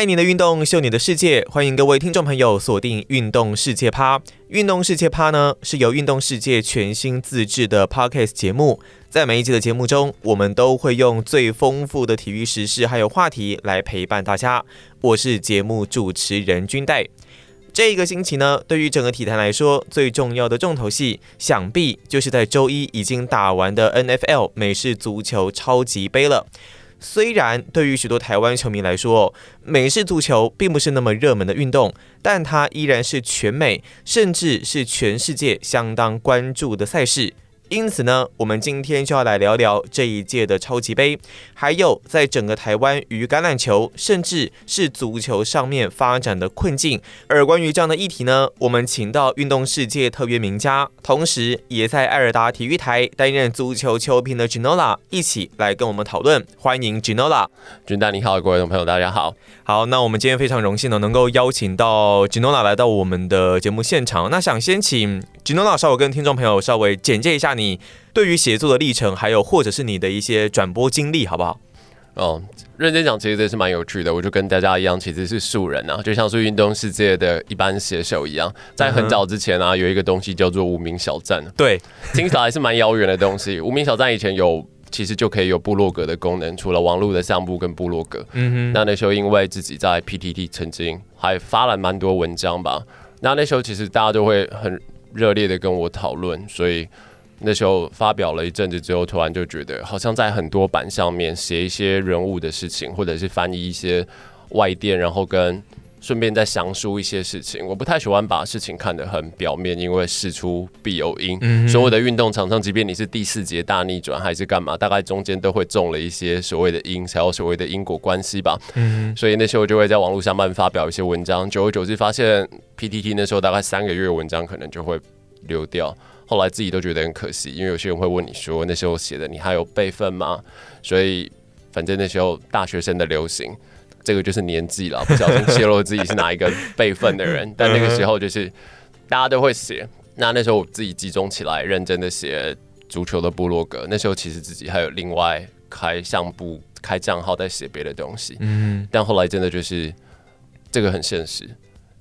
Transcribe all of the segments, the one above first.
爱你的运动，秀你的世界，欢迎各位听众朋友锁定《运动世界趴》。《运动世界趴》呢是由运动世界全新自制的 Podcast 节目，在每一集的节目中，我们都会用最丰富的体育时事还有话题来陪伴大家。我是节目主持人君代。这个星期呢，对于整个体坛来说，最重要的重头戏，想必就是在周一已经打完的 NFL 美式足球超级杯了。虽然对于许多台湾球迷来说，美式足球并不是那么热门的运动，但它依然是全美甚至是全世界相当关注的赛事。因此呢，我们今天就要来聊聊这一届的超级杯，还有在整个台湾与橄榄球甚至是足球上面发展的困境。而关于这样的议题呢，我们请到运动世界特约名家，同时也在爱尔达体育台担任足球球评的 Ginola 一起来跟我们讨论。欢迎 Ginola，君大你好，各位朋友大家好。好，那我们今天非常荣幸呢，能够邀请到 Ginola 来到我们的节目现场。那想先请 Ginola 稍微跟听众朋友稍微简介一下你对于写作的历程，还有或者是你的一些转播经历，好不好？哦，认真讲，其实这是蛮有趣的。我就跟大家一样，其实是素人啊，就像是运动世界的一般写手一样。在很早之前啊，有一个东西叫做无名小站。对，听起来还是蛮遥远的东西。无名小站以前有。其实就可以有部落格的功能，除了网络的项目跟部落格。嗯哼。那那时候因为自己在 PTT 曾经还发了蛮多文章吧，那那时候其实大家都会很热烈的跟我讨论，所以那时候发表了一阵子之后，突然就觉得好像在很多版上面写一些人物的事情，或者是翻译一些外电，然后跟。顺便再详述一些事情，我不太喜欢把事情看得很表面，因为事出必有因。嗯、所有的运动场上，即便你是第四节大逆转还是干嘛，大概中间都会中了一些所谓的因，才有所谓的因果关系吧。嗯，所以那时候就会在网络上慢发表一些文章，久而久之发现 PTT 那时候大概三个月文章可能就会流掉，后来自己都觉得很可惜，因为有些人会问你说那时候写的你还有备份吗？所以反正那时候大学生的流行。这个就是年纪了，不小心泄露自己是哪一个备份的人。但那个时候就是大家都会写，那那时候我自己集中起来，认真的写足球的部落格。那时候其实自己还有另外开相簿、开账号在写别的东西。嗯，但后来真的就是这个很现实，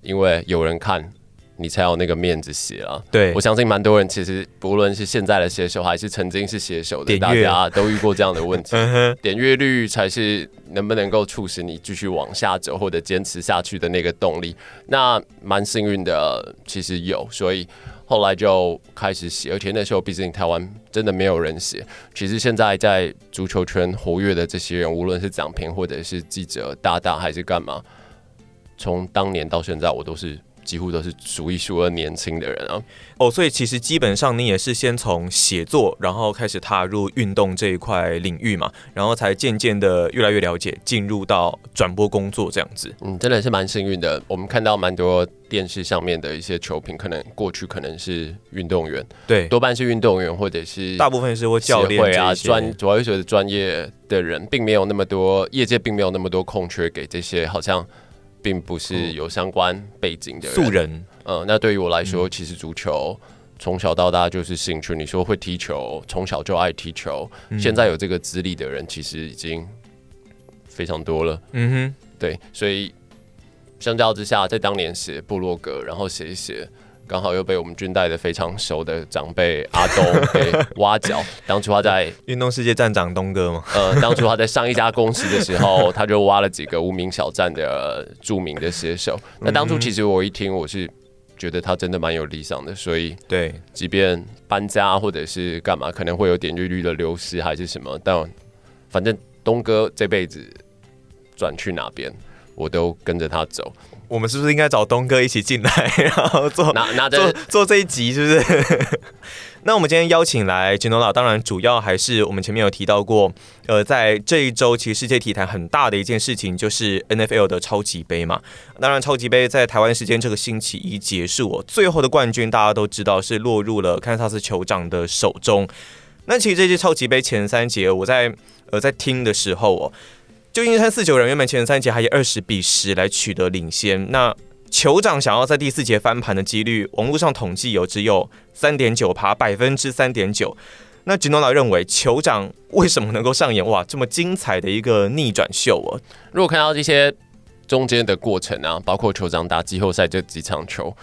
因为有人看。你才有那个面子写啊！对，我相信蛮多人其实不论是现在的写手还是曾经是写手的，大家都遇过这样的问题。点阅率才是能不能够促使你继续往下走或者坚持下去的那个动力。那蛮幸运的，其实有，所以后来就开始写。而且那时候毕竟台湾真的没有人写。其实现在在足球圈活跃的这些人，无论是奖评或者是记者、大大还是干嘛，从当年到现在，我都是。几乎都是数一数二年轻的人啊！哦，所以其实基本上你也是先从写作，然后开始踏入运动这一块领域嘛，然后才渐渐的越来越了解，进入到转播工作这样子。嗯，真的是蛮幸运的。我们看到蛮多电视上面的一些球评，可能过去可能是运动员，对，多半是运动员或者是大部分是或教练啊，专主要是专业的人，并没有那么多业界并没有那么多空缺给这些好像。并不是有相关背景的人素人，嗯，那对于我来说，其实足球从小到大就是兴趣。你说会踢球，从小就爱踢球，现在有这个资历的人，其实已经非常多了。嗯哼，对，所以相较之下，在当年写部落格，然后写一写。刚好又被我们军代的非常熟的长辈阿东给挖角。当初他在 运动世界站长东哥嘛，呃，当初他在上一家公司的时候，他就挖了几个无名小站的著名的写手。那当初其实我一听，我是觉得他真的蛮有理想的，所以对，即便搬家或者是干嘛，可能会有点阅率的流失还是什么，但反正东哥这辈子转去哪边，我都跟着他走。我们是不是应该找东哥一起进来，然后做拿拿做做这一集，是不是？那我们今天邀请来 Ginola，当然主要还是我们前面有提到过，呃，在这一周其实世界体坛很大的一件事情就是 NFL 的超级杯嘛。当然，超级杯在台湾时间这个星期一结束哦，最后的冠军大家都知道是落入了堪萨斯酋长的手中。那其实这届超级杯前三节，我在呃在听的时候哦。旧金山四九人原本前三节还以二十比十来取得领先，那酋长想要在第四节翻盘的几率，网络上统计有只有三点九趴，百分之三点九。那吉诺拉认为酋长为什么能够上演哇这么精彩的一个逆转秀啊？如果看到这些中间的过程啊，包括酋长打季后赛这几场球，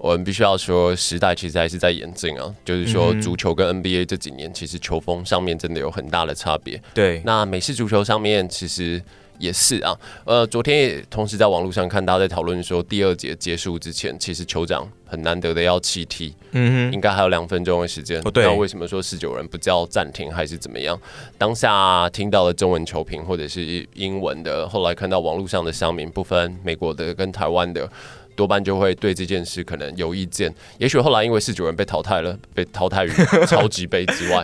我们必须要说，时代其实还是在演进啊。就是说，足球跟 NBA 这几年其实球风上面真的有很大的差别。对，那美式足球上面其实。也是啊，呃，昨天也同时在网络上看大家在讨论说，第二节结束之前，其实酋长很难得的要弃踢，嗯哼，应该还有两分钟的时间。那为什么说十九人不叫暂停还是怎么样？当下听到了中文球评或者是英文的，后来看到网络上的乡民，不分美国的跟台湾的，多半就会对这件事可能有意见。也许后来因为四九人被淘汰了，被淘汰于超级杯之外，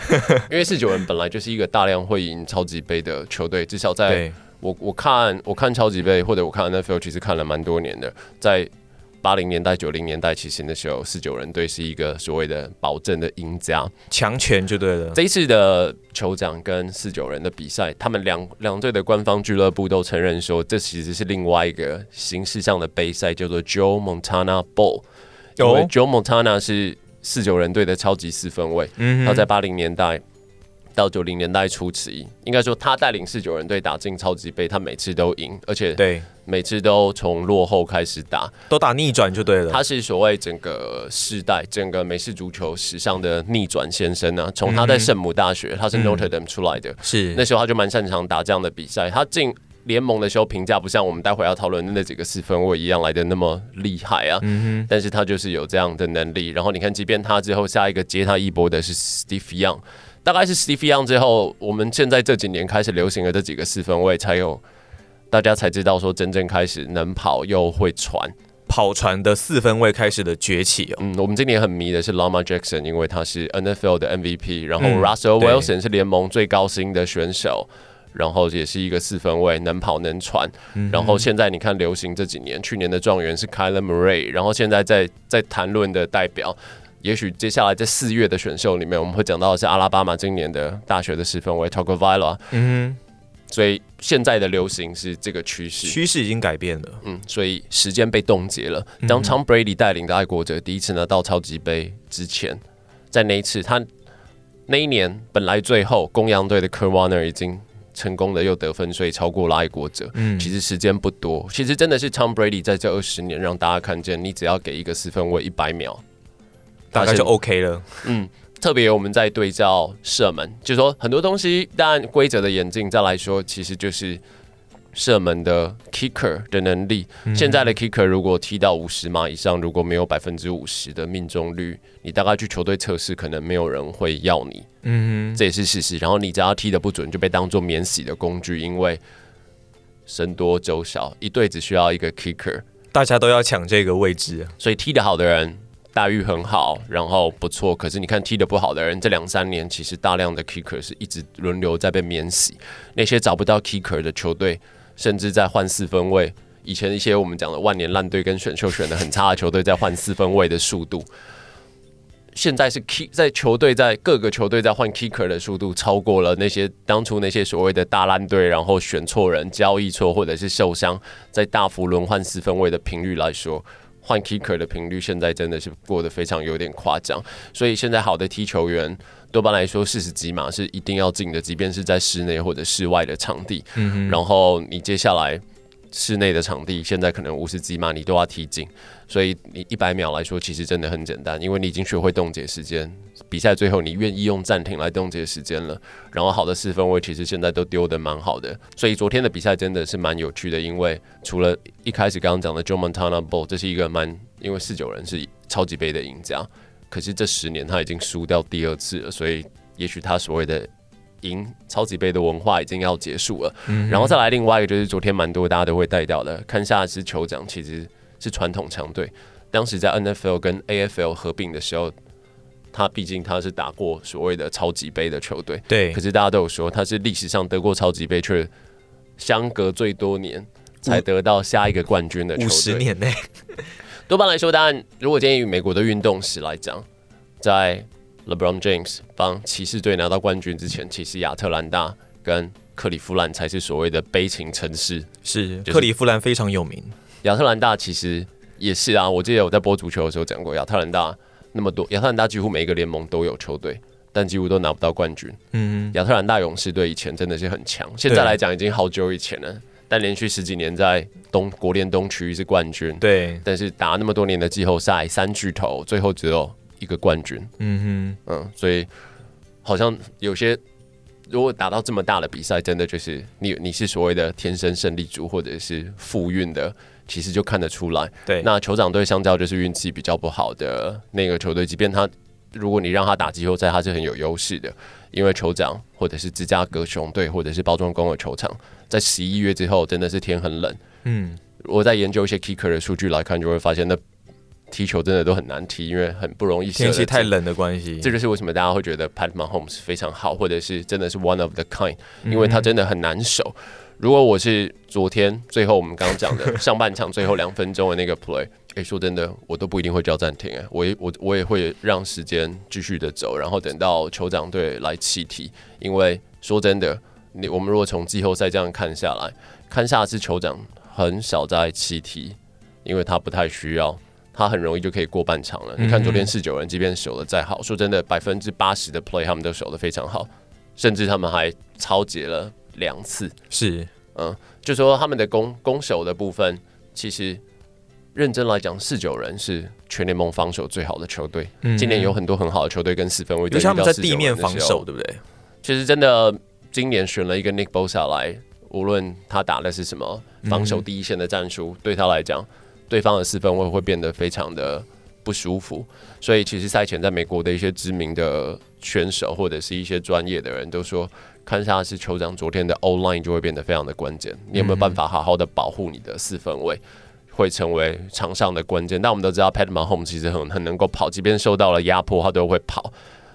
因为四九人本来就是一个大量会赢超级杯的球队，至少在。我我看我看超级杯或者我看 NFL，其实看了蛮多年的，在八零年代九零年代，其实那时候四九人队是一个所谓的保证的赢家，强权就对了。这一次的酋长跟四九人的比赛，他们两两队的官方俱乐部都承认说，这其实是另外一个形式上的杯赛，叫做 Joe Montana Bowl。因为 Joe Montana 是四九人队的超级四分卫，他在八零年代。到九零年代初期，应该说他带领四九人队打进超级杯，他每次都赢，而且对每次都从落后开始打，都打逆转就对了。他是所谓整个世代、整个美式足球史上的逆转先生呢、啊。从他在圣母大学，嗯、他是 Notre Dame 出来的，是那时候他就蛮擅长打这样的比赛。他进联盟的时候评价不像我们待会要讨论的那几个四分卫一样来的那么厉害啊，嗯哼，但是他就是有这样的能力。然后你看，即便他之后下一个接他一波的是 Steve Young。大概是 Steve Young 之后，我们现在这几年开始流行的这几个四分卫，才有大家才知道说真正开始能跑又会传跑船的四分位开始的崛起哦。嗯，我们今年很迷的是 Lamar Jackson，因为他是 NFL 的 MVP，然后 Russell Wilson 是联盟最高薪的选手，然后也是一个四分位，能跑能传。然后现在你看流行这几年，去年的状元是 Kyler Murray，然后现在在在谈论的代表。也许接下来在四月的选秀里面，我们会讲到的是阿拉巴马今年的大学的四分卫 Tagovailoa。嗯，所以现在的流行是这个趋势，趋势已经改变了。嗯，所以时间被冻结了。当 Tom Brady 带领的爱国者第一次拿到超级杯之前，在那一次他那一年本来最后公羊队的 Kurt Warner 已经成功的又得分，所以超过了爱国者。嗯，其实时间不多，其实真的是 Tom Brady 在这二十年让大家看见，你只要给一个四分卫一百秒。大概就 OK 了。嗯，特别我们在对照射门，就是说很多东西，当然规则的演进再来说，其实就是射门的 kicker 的能力。嗯、现在的 kicker 如果踢到五十码以上，如果没有百分之五十的命中率，你大概去球队测试，可能没有人会要你。嗯哼，这也是事实。然后你只要踢的不准，就被当做免洗的工具，因为僧多粥少，一队只需要一个 kicker，大家都要抢这个位置，所以踢得好的人。待遇很好，然后不错。可是你看踢得不好的人，这两三年其实大量的 kicker 是一直轮流在被免洗。那些找不到 kicker 的球队，甚至在换四分卫。以前一些我们讲的万年烂队跟选秀选的很差的球队，在换四分卫的速度，现在是 kick 在球队在各个球队在换 kicker 的速度，超过了那些当初那些所谓的大烂队，然后选错人、交易错或者是受伤，在大幅轮换四分卫的频率来说。换 kicker 的频率现在真的是过得非常有点夸张，所以现在好的踢球员多半来说四十几码是一定要进的，即便是在室内或者室外的场地。嗯哼，然后你接下来。室内的场地现在可能五十几码，你都要踢进，所以你一百秒来说，其实真的很简单，因为你已经学会冻结时间。比赛最后，你愿意用暂停来冻结时间了。然后好的四分卫其实现在都丢得蛮好的，所以昨天的比赛真的是蛮有趣的。因为除了一开始刚刚讲的 Joe Montana Bowl，这是一个蛮因为四九人是超级杯的赢家，可是这十年他已经输掉第二次了，所以也许他所谓的。赢超级杯的文化已经要结束了，嗯、然后再来另外一个就是昨天蛮多大家都会带掉的，看下支酋长其实是传统强队，当时在 NFL 跟 AFL 合并的时候，他毕竟他是打过所谓的超级杯的球队，对，可是大家都有说他是历史上得过超级杯却相隔最多年才得到下一个冠军的球队，五十年内，多半来说，当然如果建议美国的运动史来讲，在 LeBron James 帮骑士队拿到冠军之前，其实亚特兰大跟克利夫兰才是所谓的悲情城市。是，克利夫兰非常有名。亚特兰大其实也是啊，我记得我在播足球的时候讲过，亚特兰大那么多，亚特兰大几乎每一个联盟都有球队，但几乎都拿不到冠军。嗯，亚特兰大勇士队以前真的是很强，现在来讲已经好久以前了。但连续十几年在东国联东区是冠军，对，但是打那么多年的季后赛，三巨头最后只有一个冠军，嗯哼，嗯，所以好像有些如果打到这么大的比赛，真的就是你你是所谓的天生胜利组或者是富运的，其实就看得出来。对，那酋长队相较就是运气比较不好的那个球队，即便他如果你让他打季后赛，他是很有优势的。因为酋长或者是芝加哥熊队或者是包装工的球场，在十一月之后真的是天很冷。嗯，我在研究一些 kicker 的数据来看，就会发现那踢球真的都很难踢，因为很不容易。天气太冷的关系，这就是为什么大家会觉得 Pat Mahomes 非常好，或者是真的是 one of the kind，因为他真的很难守。如果我是昨天最后我们刚刚讲的上半场最后两分钟的那个 play。诶，说真的，我都不一定会叫暂停诶，我也我我也会让时间继续的走，然后等到酋长队来弃踢。因为说真的，你我们如果从季后赛这样看下来，看下次酋长很少在弃踢，因为他不太需要，他很容易就可以过半场了。嗯、你看昨天四九人，即便守的再好，说真的，百分之八十的 play 他们都守的非常好，甚至他们还超截了两次。是，嗯，就说他们的攻攻守的部分，其实。认真来讲，四九人是全联盟防守最好的球队。嗯、今年有很多很好的球队跟四分卫，尤其他们在地面防守，对不对？其实真的，今年选了一个 Nick Bosa 来，无论他打的是什么防守第一线的战术，嗯、对他来讲，对方的四分位会变得非常的不舒服。所以，其实赛前在美国的一些知名的选手或者是一些专业的人都说，看下是酋长昨天的 O line 就会变得非常的关键。你有没有办法好好的保护你的四分卫？会成为场上的关键，但我们都知道，Pat Mahomes 其实很很能够跑，即便受到了压迫，他都会跑。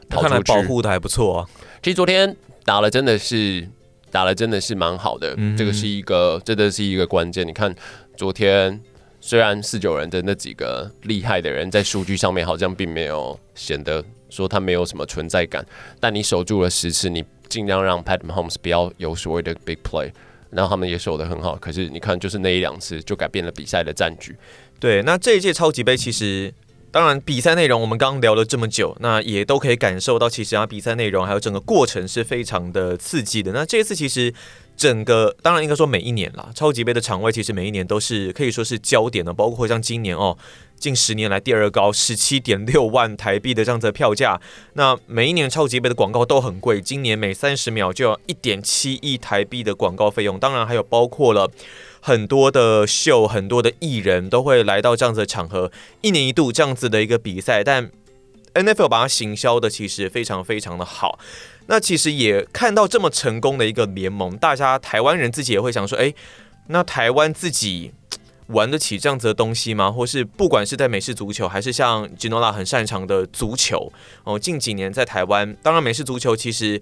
跑看来保护的还不错啊。其实昨天打了真的是打了真的是蛮好的，嗯、这个是一个真的是一个关键。你看昨天虽然四九人的那几个厉害的人在数据上面好像并没有显得说他没有什么存在感，但你守住了十次，你尽量让 Pat Mahomes 不要有所谓的 big play。然后他们也守得很好，可是你看，就是那一两次就改变了比赛的战局。对，那这一届超级杯其实，当然比赛内容我们刚刚聊了这么久，那也都可以感受到，其实啊比赛内容还有整个过程是非常的刺激的。那这一次其实整个，当然应该说每一年啦，超级杯的场位其实每一年都是可以说是焦点的，包括像今年哦。近十年来第二高，十七点六万台币的这样子的票价。那每一年超级杯的广告都很贵，今年每三十秒就要一点七亿台币的广告费用。当然还有包括了很多的秀，很多的艺人都会来到这样子的场合，一年一度这样子的一个比赛。但 NFL 把它行销的其实非常非常的好。那其实也看到这么成功的一个联盟，大家台湾人自己也会想说，诶，那台湾自己。玩得起这样子的东西吗？或是不管是在美式足球，还是像 Ginola 很擅长的足球哦，近几年在台湾，当然美式足球其实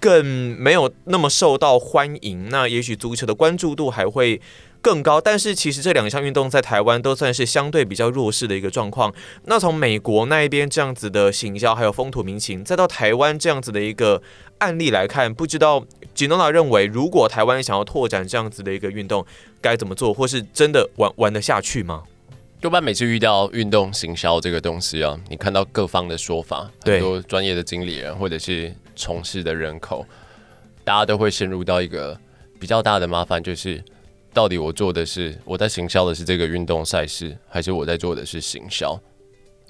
更没有那么受到欢迎，那也许足球的关注度还会更高。但是其实这两项运动在台湾都算是相对比较弱势的一个状况。那从美国那一边这样子的行销，还有风土民情，再到台湾这样子的一个案例来看，不知道吉诺娜认为，如果台湾想要拓展这样子的一个运动，该怎么做，或是真的玩玩得下去吗？多半每次遇到运动行销这个东西啊，你看到各方的说法，很多专业的经理人或者是从事的人口，大家都会陷入到一个比较大的麻烦，就是到底我做的是我在行销的是这个运动赛事，还是我在做的是行销？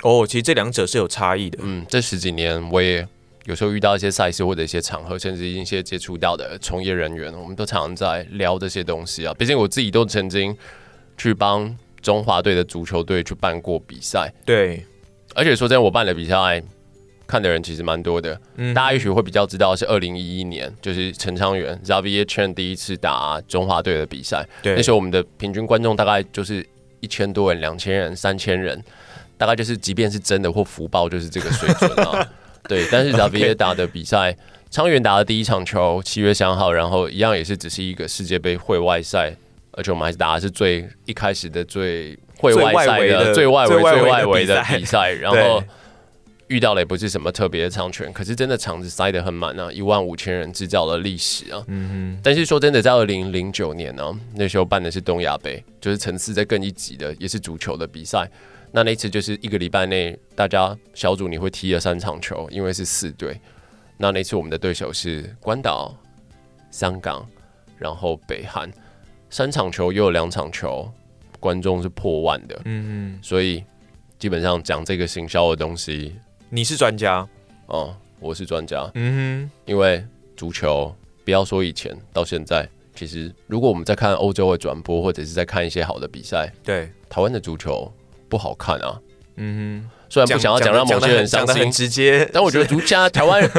哦，其实这两者是有差异的。嗯，这十几年我也。有时候遇到一些赛事或者一些场合，甚至一些接触到的从业人员，我们都常常在聊这些东西啊。毕竟我自己都曾经去帮中华队的足球队去办过比赛，对。而且说真的，我办的比赛看的人其实蛮多的。嗯，大家也许会比较知道是二零一一年，就是陈昌元 Xavier Chen 第一次打中华队的比赛。对，那时候我们的平均观众大概就是一千多人、两千人、三千人，大概就是即便是真的或福报，就是这个水准啊。对，但是 Xavier 打的比赛，昌元打的第一场球，七月三号，然后一样也是只是一个世界杯会外赛，而且我们还是打的是最一开始的最会外赛的最外围最外围的比赛，然后遇到了也不是什么特别的场权，可是真的场子塞得很满啊，一万五千人制造了历史啊。嗯哼。但是说真的，在二零零九年呢，那时候办的是东亚杯，就是层次在更一级的，也是足球的比赛。那那次就是一个礼拜内，大家小组你会踢了三场球，因为是四队。那那次我们的对手是关岛、香港，然后北韩，三场球又有两场球，观众是破万的，嗯嗯，所以基本上讲这个行销的东西，你是专家哦，我是专家，嗯哼，因为足球不要说以前到现在，其实如果我们在看欧洲的转播或者是在看一些好的比赛，对台湾的足球不好看啊，嗯哼，虽然不想要讲让某些人伤心，直接，但我觉得足家 台湾人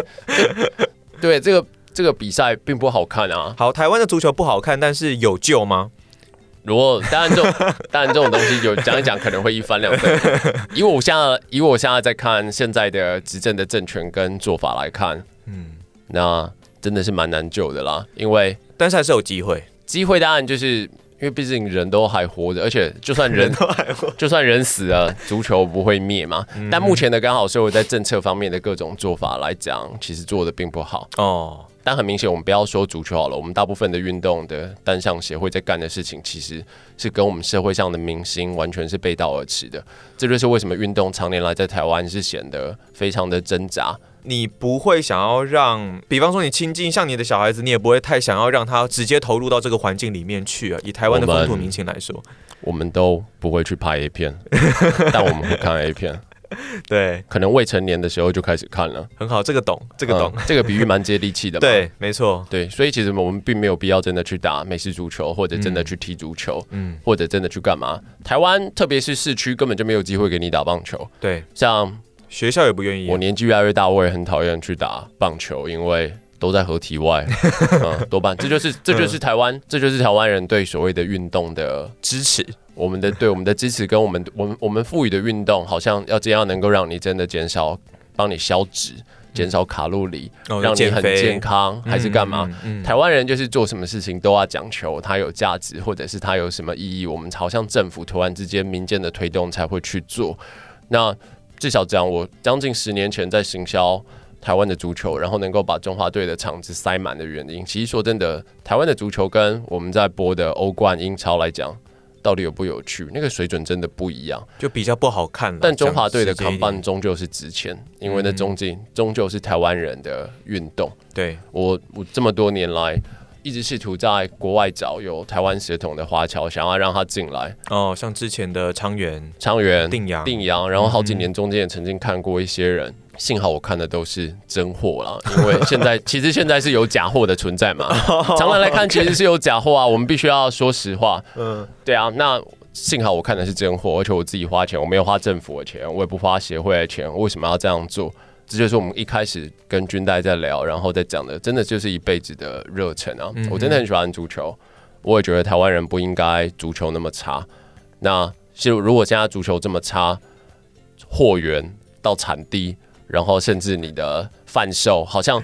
对这个。这个比赛并不好看啊。好，台湾的足球不好看，但是有救吗？如果当然这种 当然这种东西有讲一讲可能会一翻两倍。以我现在以我现在在看现在的执政的政权跟做法来看，嗯，那真的是蛮难救的啦。因为但是还是有机会，机会当然就是因为毕竟人都还活着，而且就算人，人都还活，就算人死了，足球不会灭嘛。嗯、但目前的刚好是我在政策方面的各种做法来讲，其实做的并不好哦。但很明显，我们不要说足球好了，我们大部分的运动的单项协会在干的事情，其实是跟我们社会上的明星完全是背道而驰的。这就是为什么运动常年来在台湾是显得非常的挣扎。你不会想要让，比方说你亲近像你的小孩子，你也不会太想要让他直接投入到这个环境里面去啊。以台湾的风土民情来说，我们都不会去拍 A 片，但我们会看 A 片。对，可能未成年的时候就开始看了，很好，这个懂，这个懂，嗯、这个比喻蛮接地气的嘛。对，没错，对，所以其实我们并没有必要真的去打美式足球，或者真的去踢足球，嗯，或者真的去干嘛。台湾特别是市区根本就没有机会给你打棒球，对，像学校也不愿意。我年纪越来越大，我也很讨厌去打棒球，因为都在合体外，嗯，多半这就是这就是台湾，这就是台湾人对所谓的运动的支持。我们的对我们的支持跟我们我们我们赋予的运动，好像要这样能够让你真的减少，帮你消脂，减少卡路里，嗯、让你很健康，还是干嘛？嗯嗯嗯、台湾人就是做什么事情都要讲求它有价值，或者是它有什么意义，我们好像政府突然之间民间的推动才会去做。那至少这样，我将近十年前在行销台湾的足球，然后能够把中华队的场子塞满的原因，其实说真的，台湾的足球跟我们在播的欧冠、英超来讲。到底有不有趣？那个水准真的不一样，就比较不好看。但中华队的扛棒终究是值钱，因为那终究终究是台湾人的运动。对我，我这么多年来一直试图在国外找有台湾血统的华侨，想要让他进来。哦，像之前的昌元、昌元、定阳、定阳，然后好几年中间也曾经看过一些人。嗯幸好我看的都是真货啦，因为现在 其实现在是有假货的存在嘛。常人来看，其实是有假货啊。我们必须要说实话。嗯，对啊。那幸好我看的是真货，而且我自己花钱，我没有花政府的钱，我也不花协会的钱。为什么要这样做？这就是我们一开始跟军代在聊，然后在讲的，真的就是一辈子的热忱啊。嗯、我真的很喜欢足球，我也觉得台湾人不应该足球那么差。那就如果现在足球这么差，货源到产地。然后甚至你的贩售好像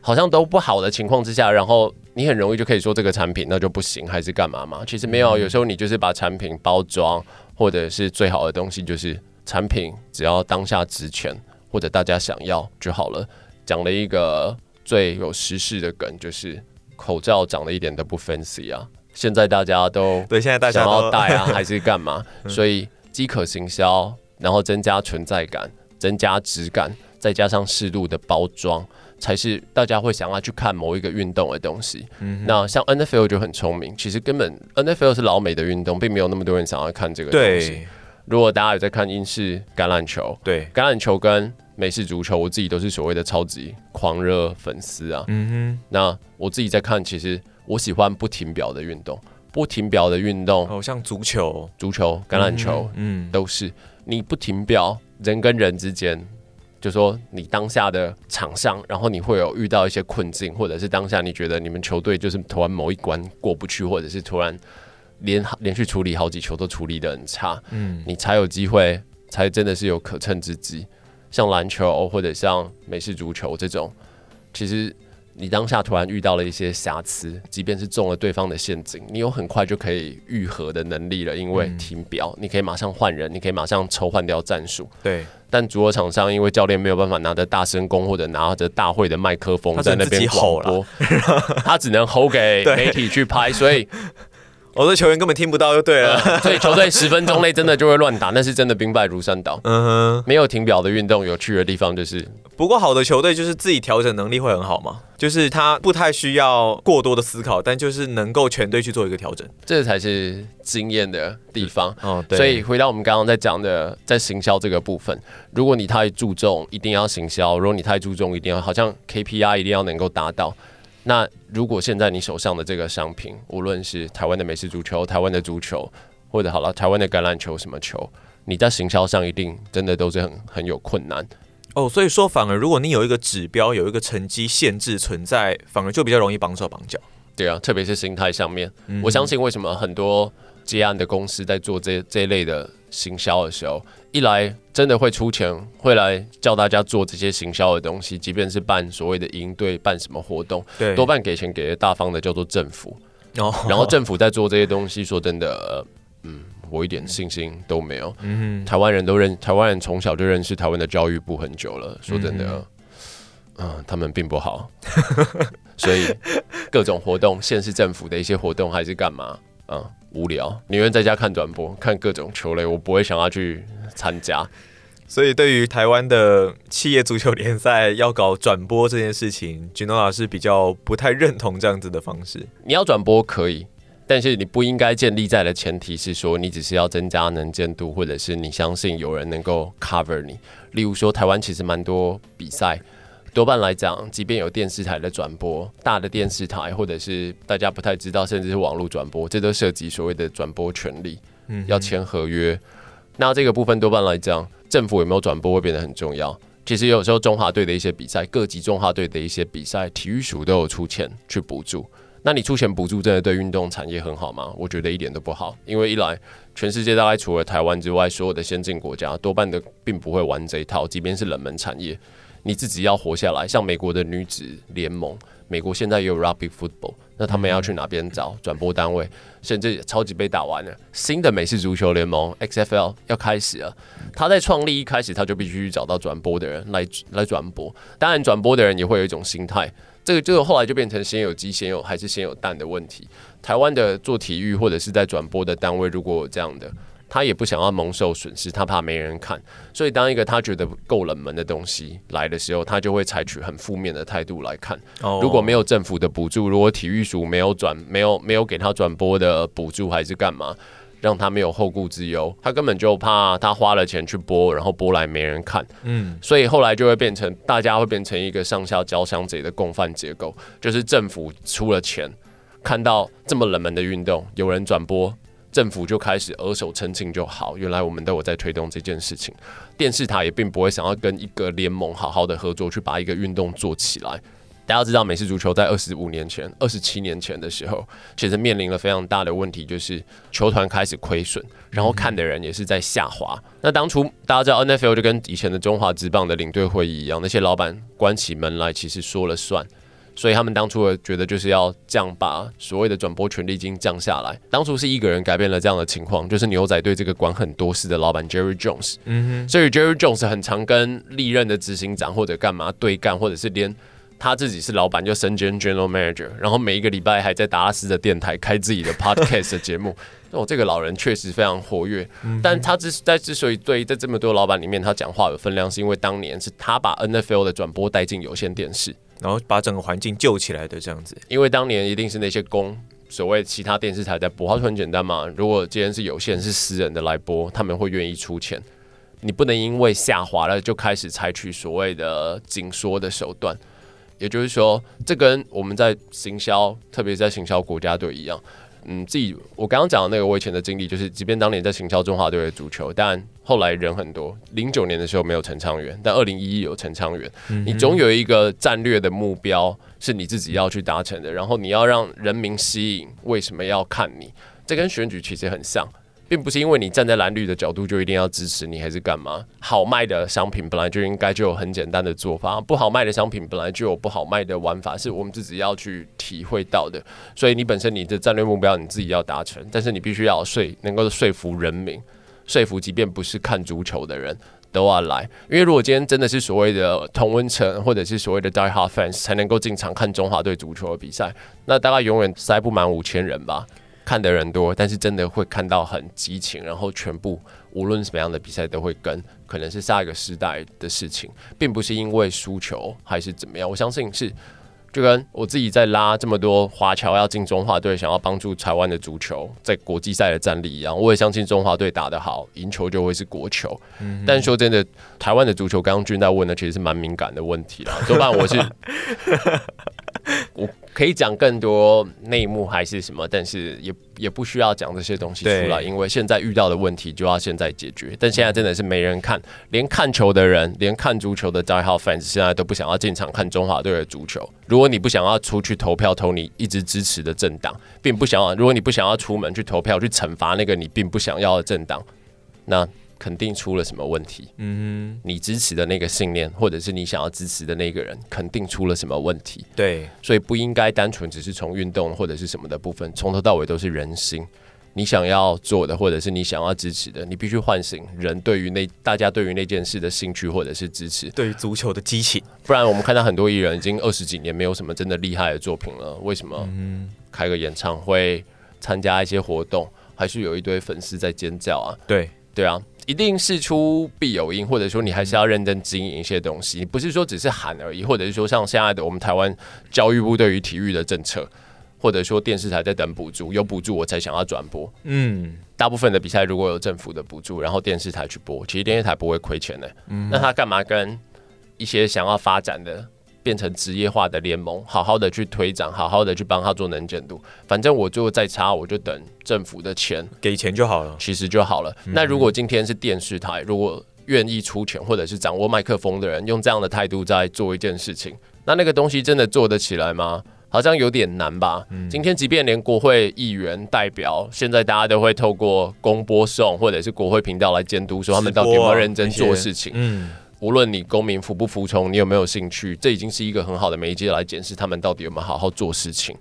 好像都不好的情况之下，然后你很容易就可以说这个产品那就不行，还是干嘛嘛？其实没有，有时候你就是把产品包装，或者是最好的东西就是产品，只要当下值钱或者大家想要就好了。讲了一个最有时事的梗，就是口罩长得一点都不 fancy 啊，现在大家都对，现在大家想要戴啊，还是干嘛？所以饥渴行销，然后增加存在感。增加质感，再加上适度的包装，才是大家会想要去看某一个运动的东西。嗯、那像 NFL 就很聪明，其实根本 NFL 是老美的运动，并没有那么多人想要看这个东西。如果大家有在看英式橄榄球，对橄榄球跟美式足球，我自己都是所谓的超级狂热粉丝啊。嗯哼，那我自己在看，其实我喜欢不停表的运动，不停表的运动，好、哦、像足球、足球、橄榄球，嗯，都是你不停表。人跟人之间，就说你当下的场上，然后你会有遇到一些困境，或者是当下你觉得你们球队就是突然某一关过不去，或者是突然连 连续处理好几球都处理的很差，嗯，你才有机会，才真的是有可乘之机。像篮球或者像美式足球这种，其实。你当下突然遇到了一些瑕疵，即便是中了对方的陷阱，你有很快就可以愈合的能力了，因为停表，嗯、你可以马上换人，你可以马上抽换掉战术。对。但足球场上，因为教练没有办法拿着大声公或者拿着大会的麦克风在那边吼了，他只能吼给 媒体去拍，所以。我的球员根本听不到就对了，所以球队十分钟内真的就会乱打，那是真的兵败如山倒。嗯哼，没有停表的运动有趣的地方就是，不过好的球队就是自己调整能力会很好嘛。就是他不太需要过多的思考，但就是能够全队去做一个调整，这才是经验的地方。哦，对。所以回到我们刚刚在讲的，在行销这个部分，如果你太注重一定要行销，如果你太注重一定要好像 KPI 一定要能够达到，那如果现在你手上的这个商品，无论是台湾的美式足球、台湾的足球，或者好了台湾的橄榄球什么球，你在行销上一定真的都是很很有困难。哦，所以说反而如果你有一个指标，有一个成绩限制存在，反而就比较容易绑手绑脚。对啊，特别是心态上面，嗯、我相信为什么很多接案的公司在做这这一类的行销的时候，一来真的会出钱，会来叫大家做这些行销的东西，即便是办所谓的营队，办什么活动，对，多半给钱给的大方的叫做政府。哦，然后政府在做这些东西，说真的，嗯。我一点信心都没有。嗯，台湾人都认，台湾人从小就认识台湾的教育部很久了。说真的，嗯、呃，他们并不好，所以各种活动，县市政府的一些活动还是干嘛？嗯，无聊，宁愿在家看转播，看各种球类，我不会想要去参加。所以，对于台湾的企业足球联赛要搞转播这件事情，Gino 老师比较不太认同这样子的方式。你要转播可以。但是你不应该建立在的前提是说，你只是要增加能见度，或者是你相信有人能够 cover 你。例如说，台湾其实蛮多比赛，多半来讲，即便有电视台的转播，大的电视台或者是大家不太知道，甚至是网络转播，这都涉及所谓的转播权利，嗯，要签合约。那这个部分多半来讲，政府有没有转播会变得很重要。其实有时候中华队的一些比赛，各级中华队的一些比赛，体育署都有出钱去补助。那你出钱补助真的对运动产业很好吗？我觉得一点都不好，因为一来全世界大概除了台湾之外，所有的先进国家多半都并不会玩这一套，即便是冷门产业，你自己要活下来，像美国的女子联盟，美国现在也有 Rugby Football，那他们要去哪边找转播单位？甚至超级杯打完了，新的美式足球联盟 XFL 要开始了，他在创立一开始他就必须找到转播的人来来转播，当然转播的人也会有一种心态。这个就是后来就变成先有鸡先有还是先有蛋的问题。台湾的做体育或者是在转播的单位，如果有这样的，他也不想要蒙受损失，他怕没人看，所以当一个他觉得够冷门的东西来的时候，他就会采取很负面的态度来看。如果没有政府的补助，如果体育署没有转没有没有给他转播的补助，还是干嘛？让他没有后顾之忧，他根本就怕他花了钱去播，然后播来没人看，嗯，所以后来就会变成大家会变成一个上下交相贼的共犯结构，就是政府出了钱，看到这么冷门的运动有人转播，政府就开始额手称庆就好，原来我们都有在推动这件事情，电视台也并不会想要跟一个联盟好好的合作去把一个运动做起来。大家知道，美式足球在二十五年前、二十七年前的时候，其实面临了非常大的问题，就是球团开始亏损，然后看的人也是在下滑。那当初大家知道，NFL 就跟以前的中华职棒的领队会议一样，那些老板关起门来其实说了算，所以他们当初觉得就是要降，把所谓的转播权利金降下来。当初是一个人改变了这样的情况，就是牛仔队这个管很多事的老板 Jerry Jones。嗯哼，所以 Jerry Jones 很常跟历任的执行长或者干嘛对干，或者是连。他自己是老板，就身兼 general manager，然后每一个礼拜还在达拉斯的电台 开自己的 podcast 的节目。哦，这个老人确实非常活跃，但他之在之所以对在这么多老板里面他讲话有分量，是因为当年是他把 NFL 的转播带进有线电视，然后把整个环境救起来的这样子。因为当年一定是那些公所谓其他电视台在播，他说很简单嘛，如果今天是有线是私人的来播，他们会愿意出钱。你不能因为下滑了就开始采取所谓的紧缩的手段。也就是说，这跟我们在行销，特别在行销国家队一样。嗯，自己我刚刚讲的那个我以前的经历，就是即便当年在行销中华队的足球，但后来人很多。零九年的时候没有陈昌元，但二零一一有陈昌元。你总有一个战略的目标是你自己要去达成的，然后你要让人民吸引，为什么要看你？这跟选举其实很像。并不是因为你站在蓝绿的角度就一定要支持你，还是干嘛？好卖的商品本来就应该就有很简单的做法，不好卖的商品本来就有不好卖的玩法，是我们自己要去体会到的。所以你本身你的战略目标你自己要达成，但是你必须要说能够说服人民，说服即便不是看足球的人都要来。因为如果今天真的是所谓的同温层或者是所谓的 die hard fans 才能够进场看中华队足球的比赛，那大概永远塞不满五千人吧。看的人多，但是真的会看到很激情，然后全部无论什么样的比赛都会跟，可能是下一个时代的事情，并不是因为输球还是怎么样。我相信是就跟我自己在拉这么多华侨要进中华队，想要帮助台湾的足球在国际赛的战力一样，我也相信中华队打得好，赢球就会是国球。嗯、但说真的，台湾的足球，刚刚俊在问的其实是蛮敏感的问题啦。多半我是我。可以讲更多内幕还是什么，但是也也不需要讲这些东西出来，因为现在遇到的问题就要现在解决。但现在真的是没人看，连看球的人，连看足球的 die hard fans 现在都不想要进场看中华队的足球。如果你不想要出去投票投你一直支持的政党，并不想要，如果你不想要出门去投票去惩罚那个你并不想要的政党，那。肯定出了什么问题。嗯哼，你支持的那个信念，或者是你想要支持的那个人，肯定出了什么问题。对，所以不应该单纯只是从运动或者是什么的部分，从头到尾都是人心。你想要做的，或者是你想要支持的，你必须唤醒人对于那大家对于那件事的兴趣或者是支持，对于足球的激情。不然我们看到很多艺人已经二十几年没有什么真的厉害的作品了，为什么？嗯，开个演唱会，参加一些活动，还是有一堆粉丝在尖叫啊？对，对啊。一定事出必有因，或者说你还是要认真经营一些东西，不是说只是喊而已，或者是说像现在的我们台湾教育部对于体育的政策，或者说电视台在等补助，有补助我才想要转播。嗯，大部分的比赛如果有政府的补助，然后电视台去播，其实电视台不会亏钱的。嗯，那他干嘛跟一些想要发展的？变成职业化的联盟，好好的去推展，好好的去帮他做能见度。反正我就再差，我就等政府的钱给钱就好了，其实就好了。嗯、那如果今天是电视台，如果愿意出钱，或者是掌握麦克风的人，用这样的态度在做一件事情，那那个东西真的做得起来吗？好像有点难吧。嗯、今天即便连国会议员代表，现在大家都会透过公播送或者是国会频道来监督，说他们到底有没有认真做事情。嗯。无论你公民服不服从，你有没有兴趣，这已经是一个很好的媒介来检视他们到底有没有好好做事情。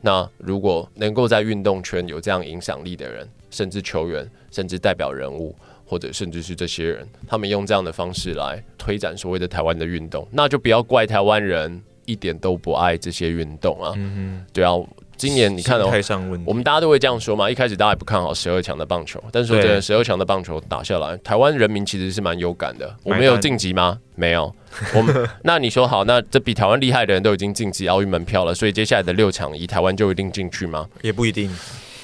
那如果能够在运动圈有这样影响力的人，甚至球员，甚至代表人物，或者甚至是这些人，他们用这样的方式来推展所谓的台湾的运动，那就不要怪台湾人一点都不爱这些运动啊。嗯哼，对啊。今年你看哦，我们大家都会这样说嘛。一开始大家也不看好十二强的棒球，但是说真的，十二强的棒球打下来，台湾人民其实是蛮有感的。我们有晋级吗？没有。我们 那你说好，那这比台湾厉害的人都已经晋级奥运门票了，所以接下来的六强，以台湾就一定进去吗？也不一定，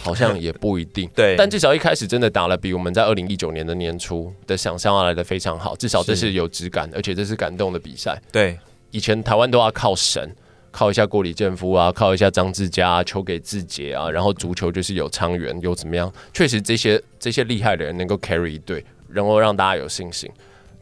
好像也不一定。对，但至少一开始真的打了比我们在二零一九年的年初的想象要来的非常好，至少这是有质感，而且这是感动的比赛。对，以前台湾都要靠神。靠一下郭李建夫啊，靠一下张志佳，球给志杰啊，然后足球就是有昌元，有怎么样？确实这些这些厉害的人能够 carry 一队，然后让大家有信心。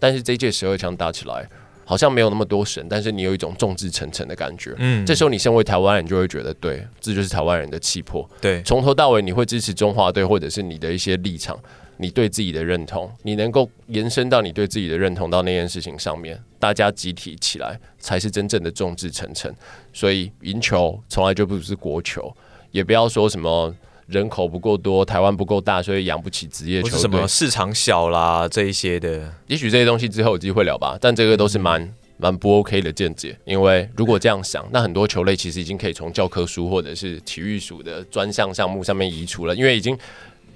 但是这届十二强打起来，好像没有那么多神，但是你有一种众志成城的感觉。嗯，这时候你身为台湾人，就会觉得对，这就是台湾人的气魄。对，从头到尾你会支持中华队，或者是你的一些立场。你对自己的认同，你能够延伸到你对自己的认同到那件事情上面，大家集体起来才是真正的众志成城。所以赢球从来就不是国球，也不要说什么人口不够多，台湾不够大，所以养不起职业球队，什么市场小啦这一些的。也许这些东西之后有机会聊吧，但这个都是蛮蛮不 OK 的见解。因为如果这样想，那很多球类其实已经可以从教科书或者是体育署的专项项目上面移除了，因为已经。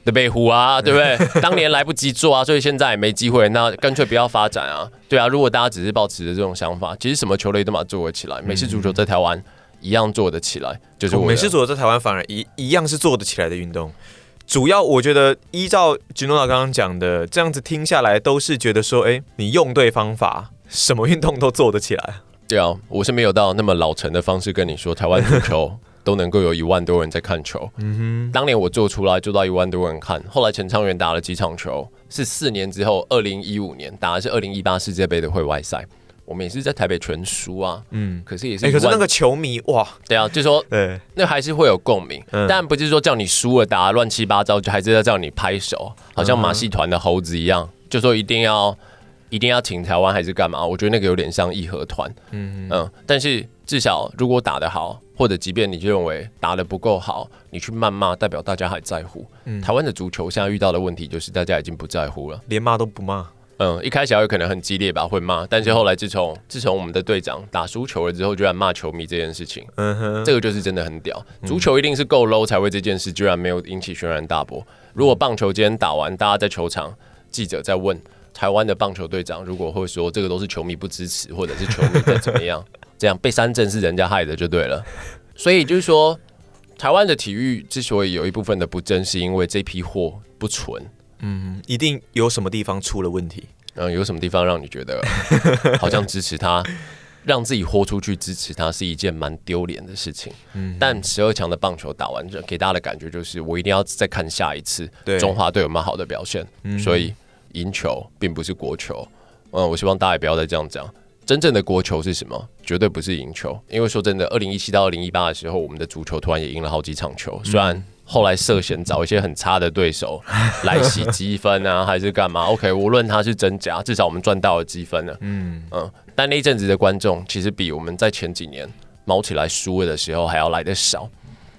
的北湖啊，对不对？当年来不及做啊，所以现在也没机会，那干脆不要发展啊。对啊，如果大家只是抱持着这种想法，其实什么球类都把它做得起来。美式足球在台湾一样做得起来，就是美式足球在台湾反而一一样是做得起来的运动。主要我觉得依照 Ginola 刚刚讲的，这样子听下来都是觉得说，哎，你用对方法，什么运动都做得起来。对啊，我是没有到那么老成的方式跟你说台湾足球。都能够有一万多人在看球。嗯哼，当年我做出来做到一万多人看，后来陈昌元打了几场球，是四年之后，二零一五年打的是二零一八世界杯的会外赛，我们也是在台北全输啊。嗯，可是也是、欸，可是那个球迷哇，对啊，就说对，那还是会有共鸣。嗯、但不是说叫你输了打乱七八糟，就还是要叫你拍手，好像马戏团的猴子一样，嗯、就说一定要一定要请台湾还是干嘛？我觉得那个有点像义和团。嗯嗯，但是至少如果打得好。或者，即便你认为打得不够好，你去谩骂，代表大家还在乎。嗯，台湾的足球现在遇到的问题就是大家已经不在乎了，连骂都不骂。嗯，一开始有可能很激烈吧，会骂，但是后来自从自从我们的队长打输球了之后，居然骂球迷这件事情，嗯哼，这个就是真的很屌。足球一定是够 low 才会这件事居然没有引起轩然大波。如果棒球今天打完，大家在球场，记者在问台湾的棒球队长，如果会说这个都是球迷不支持，或者是球迷在怎么样？这样被三振是人家害的就对了。所以就是说，台湾的体育之所以有一部分的不振，是因为这批货不纯。嗯，一定有什么地方出了问题。嗯，有什么地方让你觉得 好像支持他，让自己豁出去支持他是一件蛮丢脸的事情。嗯，但十二强的棒球打完，这给大家的感觉就是，我一定要再看下一次中华队有没有好的表现。所以赢球并不是国球。嗯，我希望大家也不要再这样讲。真正的国球是什么？绝对不是赢球。因为说真的，二零一七到二零一八的时候，我们的足球突然也赢了好几场球。虽然后来涉嫌找一些很差的对手 来洗积分啊，还是干嘛？OK，无论他是真假，至少我们赚到了积分了。嗯嗯。但那一阵子的观众其实比我们在前几年毛起来输了的时候还要来得少，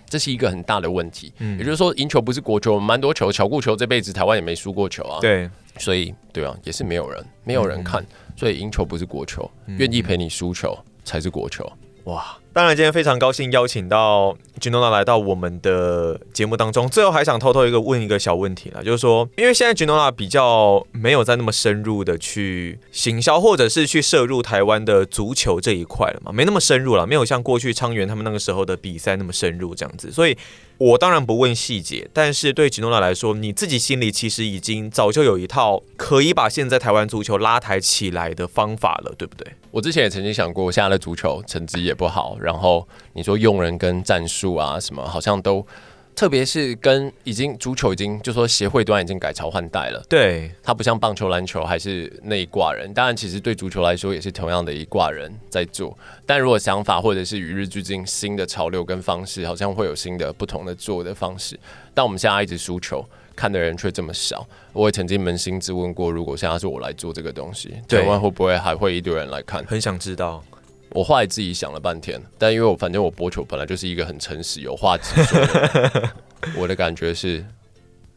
这是一个很大的问题。也就是说，赢球不是国球，我们蛮多球巧固球这辈子台湾也没输过球啊。对，所以对啊，也是没有人，没有人看。所以赢球不是国球，愿意陪你输球才是国球。哇，当然今天非常高兴邀请到 Ginola 来到我们的节目当中。最后还想偷偷一个问一个小问题啦，就是说，因为现在 Ginola 比较没有在那么深入的去行销，或者是去涉入台湾的足球这一块了嘛，没那么深入了，没有像过去昌元他们那个时候的比赛那么深入这样子，所以。我当然不问细节，但是对吉诺拉来说，你自己心里其实已经早就有一套可以把现在台湾足球拉抬起来的方法了，对不对？我之前也曾经想过，现在的足球成绩也不好，然后你说用人跟战术啊什么，好像都。特别是跟已经足球已经就说协会端已经改朝换代了，对，它不像棒球、篮球还是那一挂人。当然，其实对足球来说也是同样的一挂人在做。但如果想法或者是与日俱进，新的潮流跟方式，好像会有新的不同的做的方式。但我们现在一直输球，看的人却这么少。我也曾经扪心自问过，如果现在是我来做这个东西，台湾会不会还会一堆人来看？很想知道。我后来自己想了半天，但因为我反正我播球本来就是一个很诚实、有话直说的。我的感觉是，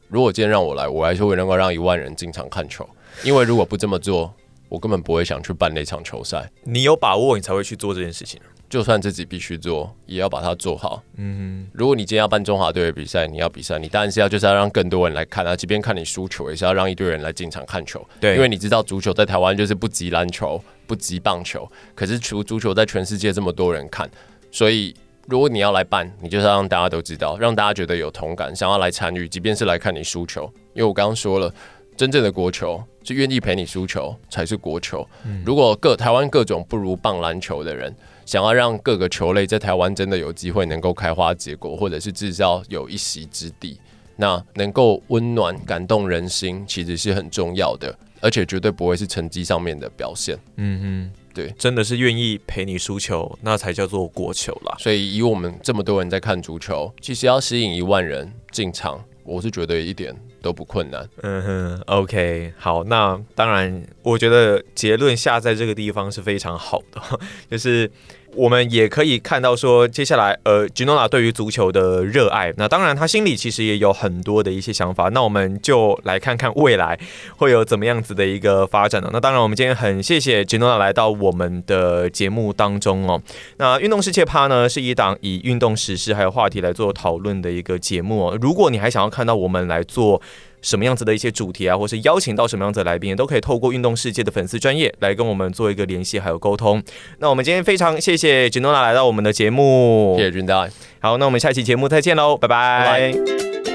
如果今天让我来，我还是会能够让一万人进场看球。因为如果不这么做，我根本不会想去办那场球赛。你有把握，你才会去做这件事情。就算自己必须做，也要把它做好。嗯哼，如果你今天要办中华队的比赛，你要比赛，你当然是要就是要让更多人来看啊。即便看你输球，也是要让一堆人来进场看球。对，因为你知道足球在台湾就是不及篮球，不及棒球。可是足足球在全世界这么多人看，所以如果你要来办，你就是要让大家都知道，让大家觉得有同感，想要来参与，即便是来看你输球。因为我刚刚说了，真正的国球是愿意陪你输球才是国球。嗯，如果各台湾各种不如棒篮球的人。想要让各个球类在台湾真的有机会能够开花结果，或者是至少有一席之地，那能够温暖感动人心，其实是很重要的，而且绝对不会是成绩上面的表现。嗯哼，对，真的是愿意陪你输球，那才叫做国球啦。所以以我们这么多人在看足球，其实要吸引一万人进场，我是觉得一点都不困难。嗯哼，OK，好，那当然，我觉得结论下在这个地方是非常好的，就是我们也可以看到说，接下来呃，Ginola 对于足球的热爱，那当然他心里其实也有很多的一些想法，那我们就来看看未来会有怎么样子的一个发展呢？那当然，我们今天很谢谢 Ginola 来到我们的节目当中哦。那运动世界趴呢，是一档以运动时事还有话题来做讨论的一个节目哦。如果你还想要看到我们来做。什么样子的一些主题啊，或是邀请到什么样子的来宾，都可以透过运动世界的粉丝专业来跟我们做一个联系还有沟通。那我们今天非常谢谢 Ginola 来到我们的节目，谢谢君大。好，那我们下期节目再见喽，拜拜。拜拜。